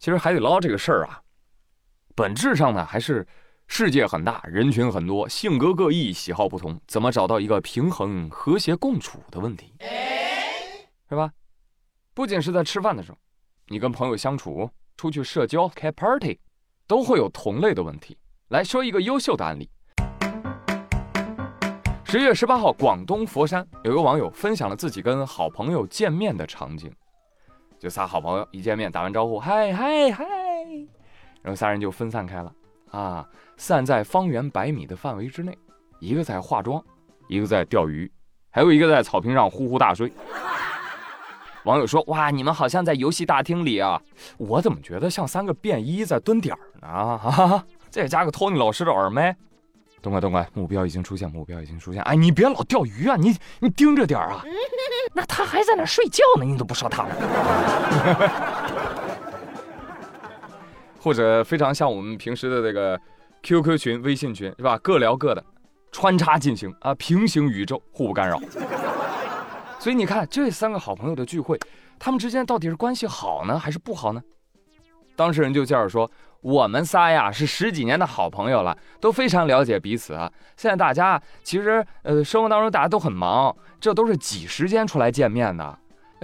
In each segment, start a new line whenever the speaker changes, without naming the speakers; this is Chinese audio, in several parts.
其实海底捞这个事儿啊，本质上呢还是世界很大，人群很多，性格各异，喜好不同，怎么找到一个平衡、和谐共处的问题，是吧？不仅是在吃饭的时候，你跟朋友相处、出去社交、开 party，都会有同类的问题。来说一个优秀的案例。十月十八号，广东佛山有个网友分享了自己跟好朋友见面的场景。就仨好朋友一见面打完招呼，嗨嗨嗨，然后仨人就分散开了啊，散在方圆百米的范围之内，一个在化妆，一个在钓鱼，还有一个在草坪上呼呼大睡。网友说：“哇，你们好像在游戏大厅里啊，我怎么觉得像三个便衣在蹲点儿呢？啊，再加个托尼老师的耳麦。”东快东快，目标已经出现，目标已经出现。哎，你别老钓鱼啊，你你盯着点啊。那他还在那睡觉呢，你都不说他了。或者非常像我们平时的这个 QQ 群、微信群是吧？各聊各的，穿插进行啊，平行宇宙，互不干扰。所以你看，这三个好朋友的聚会，他们之间到底是关系好呢，还是不好呢？当事人就介绍说。我们仨呀是十几年的好朋友了，都非常了解彼此。现在大家其实呃生活当中大家都很忙，这都是挤时间出来见面的。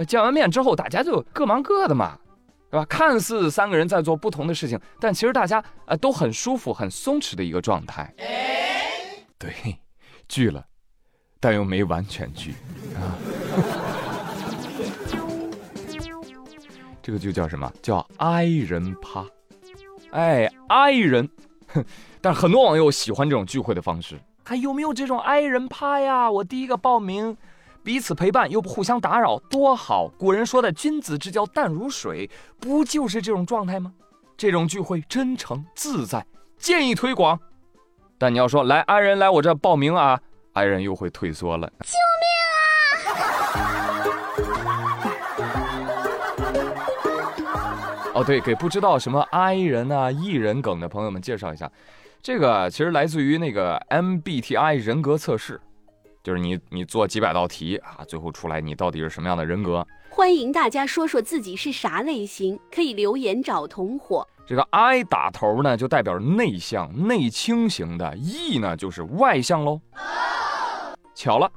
见完面之后，大家就各忙各的嘛，对吧？看似三个人在做不同的事情，但其实大家呃都很舒服、很松弛的一个状态。对，聚了，但又没完全聚啊。这个就叫什么叫挨人趴。哎，i 人，哼，但很多网友喜欢这种聚会的方式。还有没有这种 i 人趴呀？我第一个报名，彼此陪伴又不互相打扰，多好！古人说的“君子之交淡如水”，不就是这种状态吗？这种聚会真诚自在，建议推广。但你要说来 i 人来我这报名啊，i 人又会退缩了。救哦，对，给不知道什么 I 人啊、E 人梗的朋友们介绍一下，这个其实来自于那个 MBTI 人格测试，就是你你做几百道题啊，最后出来你到底是什么样的人格？
欢迎大家说说自己是啥类型，可以留言找同伙。
这个 I 打头呢，就代表内向、内倾型的；E 呢，就是外向喽。巧了，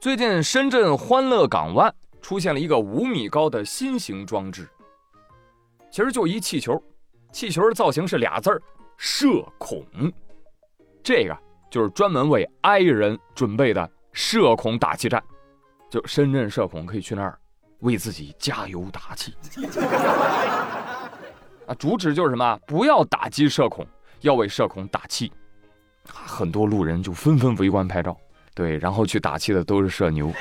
最近深圳欢乐港湾出现了一个五米高的新型装置。其实就一气球，气球的造型是俩字儿“社恐”，这个就是专门为 I 人准备的社恐打气站，就深圳社恐可以去那儿为自己加油打气。啊，主旨就是什么？不要打击社恐，要为社恐打气。很多路人就纷纷围观拍照，对，然后去打气的都是社牛。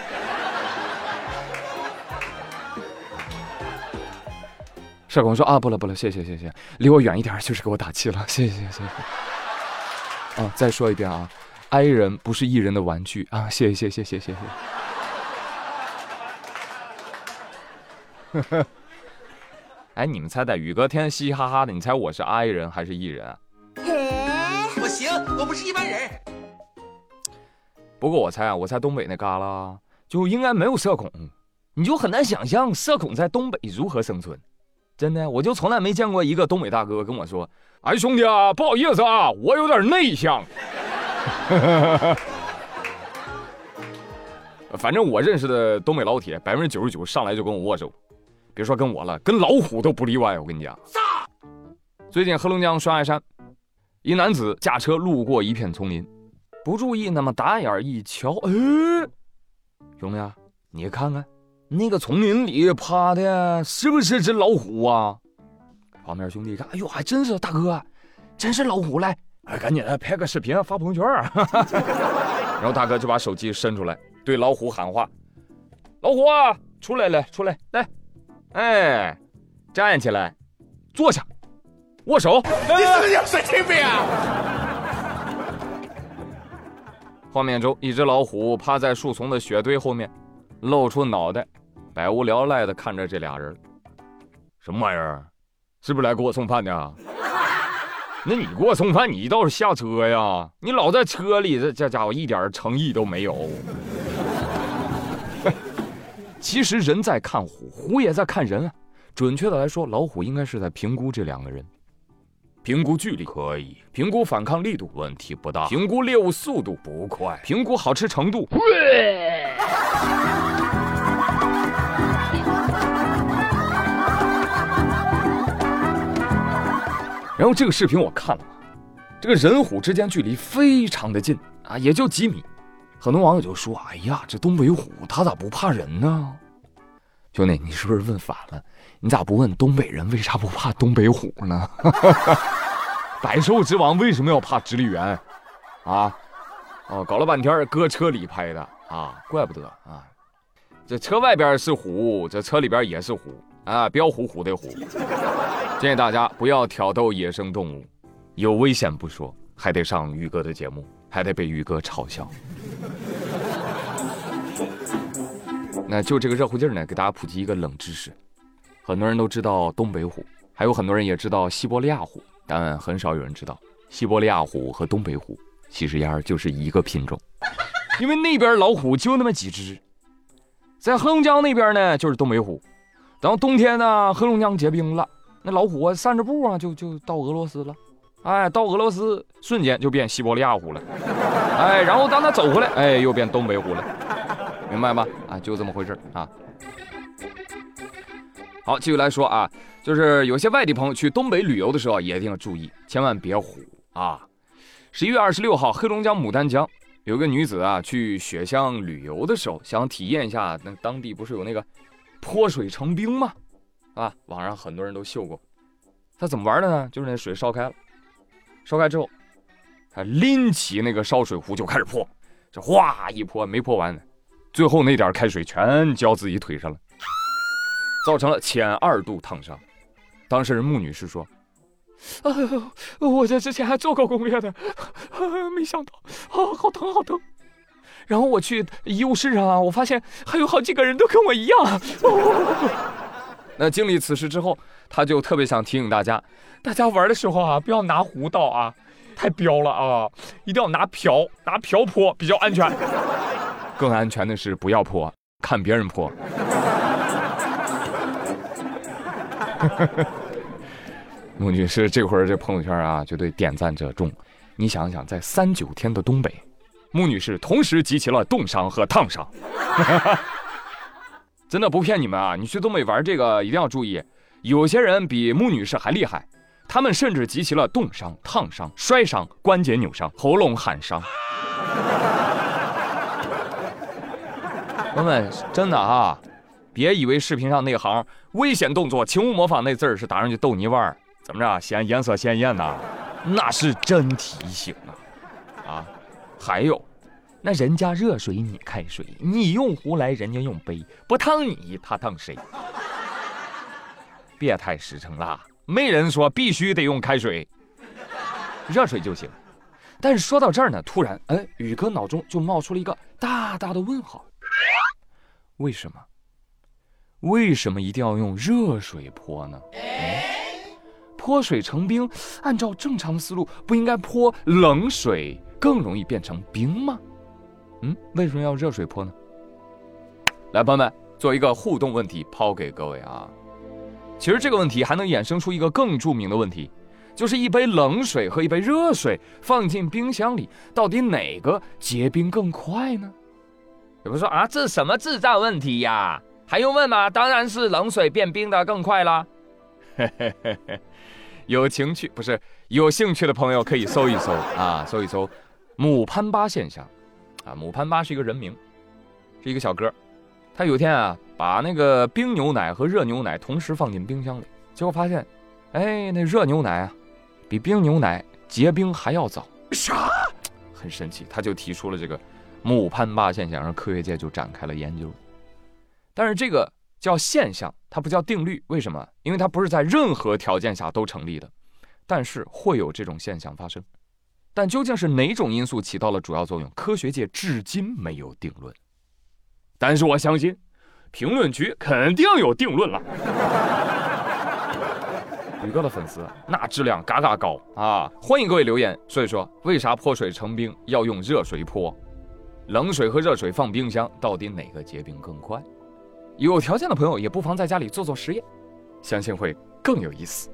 社恐说，啊，不了不了，谢谢谢谢，离我远一点就是给我打气了，谢谢谢谢。再说一遍啊，爱人不是艺人的玩具啊，谢谢谢谢谢谢。呵呵。哎，你们猜猜，宇哥天天嘻嘻哈哈的，你猜我是 I 人还是艺人？我行，我不是一般人。不过我猜啊，我猜东北那旮旯就应该没有社恐，你就很难想象社恐在东北如何生存。真的，我就从来没见过一个东北大哥跟我说：“哎，兄弟啊，不好意思啊，我有点内向。”反正我认识的东北老铁，百分之九十九上来就跟我握手，别说跟我了，跟老虎都不例外。我跟你讲，最近黑龙江双鸭山，一男子驾车路过一片丛林，不注意，那么打眼一瞧，哎，兄弟，你看看。那个丛林里趴的是不是只老虎啊？旁边兄弟一看，哎呦，还真是大哥，真是老虎！来，哎，赶紧的拍个视频发朋友圈。然后大哥就把手机伸出来，对老虎喊话：“老虎啊，出来了，出来来，哎，站起来，坐下，握手。”你是不是有神经病啊？画面中，一只老虎趴在树丛的雪堆后面，露出脑袋。百无聊赖的看着这俩人，什么玩意儿？是不是来给我送饭的？那你给我送饭，你倒是下车呀！你老在车里，这这家伙一点诚意都没有。其实人在看虎，虎也在看人啊。准确的来说，老虎应该是在评估这两个人。评估距离可以，评估反抗力度问题不大，评估猎物速度不快，评估好吃程度。然后这个视频我看了，这个人虎之间距离非常的近啊，也就几米。很多网友就说：“哎呀，这东北虎它咋不怕人呢？”兄弟，你是不是问反了？你咋不问东北人为啥不怕东北虎呢？百兽之王为什么要怕直立猿？啊？哦，搞了半天搁车里拍的啊，怪不得啊。这车外边是虎，这车里边也是虎啊，标虎虎的虎。建议大家不要挑逗野生动物，有危险不说，还得上宇哥的节目，还得被宇哥嘲笑。那就这个热乎劲儿呢，给大家普及一个冷知识：很多人都知道东北虎，还有很多人也知道西伯利亚虎，但很少有人知道西伯利亚虎和东北虎其实丫就是一个品种，因为那边老虎就那么几只，在黑龙江那边呢就是东北虎，等冬天呢黑龙江结冰了。那老虎啊，散着步啊，就就到俄罗斯了，哎，到俄罗斯瞬间就变西伯利亚虎了，哎，然后当他走回来，哎，又变东北虎了，明白吗？啊，就这么回事啊。好，继续来说啊，就是有些外地朋友去东北旅游的时候，也一定要注意，千万别虎啊。十一月二十六号，黑龙江牡丹江有个女子啊，去雪乡旅游的时候，想体验一下那当地不是有那个泼水成冰吗？啊，网上很多人都秀过，他怎么玩的呢？就是那水烧开了，烧开之后，他拎起那个烧水壶就开始泼，这哗一泼没泼完呢，最后那点开水全浇自己腿上了，造成了浅二度烫伤。当事人穆女士说：“啊，我这之前还做过攻略的，没想到啊，好疼好疼。然后我去医务室啊，我发现还有好几个人都跟我一样。”那经历此事之后，他就特别想提醒大家，大家玩的时候啊，不要拿壶倒啊，太彪了啊，一定要拿瓢，拿瓢泼比较安全。更安全的是不要泼，看别人泼。孟女士这会儿这朋友圈啊，就对点赞者众。你想想，在三九天的东北，穆女士同时集齐了冻伤和烫伤。真的不骗你们啊！你去东北玩这个一定要注意，有些人比穆女士还厉害，他们甚至集齐了冻伤、烫伤、摔伤、关节扭伤、喉咙喊伤。朋友们，真的啊，别以为视频上那行危险动作，请勿模仿那字儿是打上去逗你玩儿，怎么着显颜色鲜艳呐？那是真提醒啊！啊，还有。那人家热水，你开水，你用壶来，人家用杯，不烫你，他烫谁？别太实诚啦，没人说必须得用开水，热水就行。但是说到这儿呢，突然，哎，宇哥脑中就冒出了一个大大的问号：为什么？为什么一定要用热水泼呢？泼水成冰，按照正常的思路，不应该泼冷水更容易变成冰吗？嗯，为什么要热水泼呢？来，朋友们，做一个互动问题抛给各位啊。其实这个问题还能衍生出一个更著名的问题，就是一杯冷水和一杯热水放进冰箱里，到底哪个结冰更快呢？有人说啊，这什么智障问题呀？还用问吗？当然是冷水变冰的更快啦。有情趣不是有兴趣的朋友可以搜一搜啊，搜一搜母潘巴现象。啊，母潘巴是一个人名，是一个小哥。他有一天啊，把那个冰牛奶和热牛奶同时放进冰箱里，结果发现，哎，那热牛奶啊，比冰牛奶结冰还要早。啥？很神奇，他就提出了这个母潘巴现象，让科学界就展开了研究。但是这个叫现象，它不叫定律。为什么？因为它不是在任何条件下都成立的，但是会有这种现象发生。但究竟是哪种因素起到了主要作用？科学界至今没有定论。但是我相信，评论区肯定有定论了。宇哥的粉丝那质量嘎嘎高啊！欢迎各位留言说一说，为啥泼水成冰要用热水泼？冷水和热水放冰箱，到底哪个结冰更快？有条件的朋友也不妨在家里做做实验，相信会更有意思。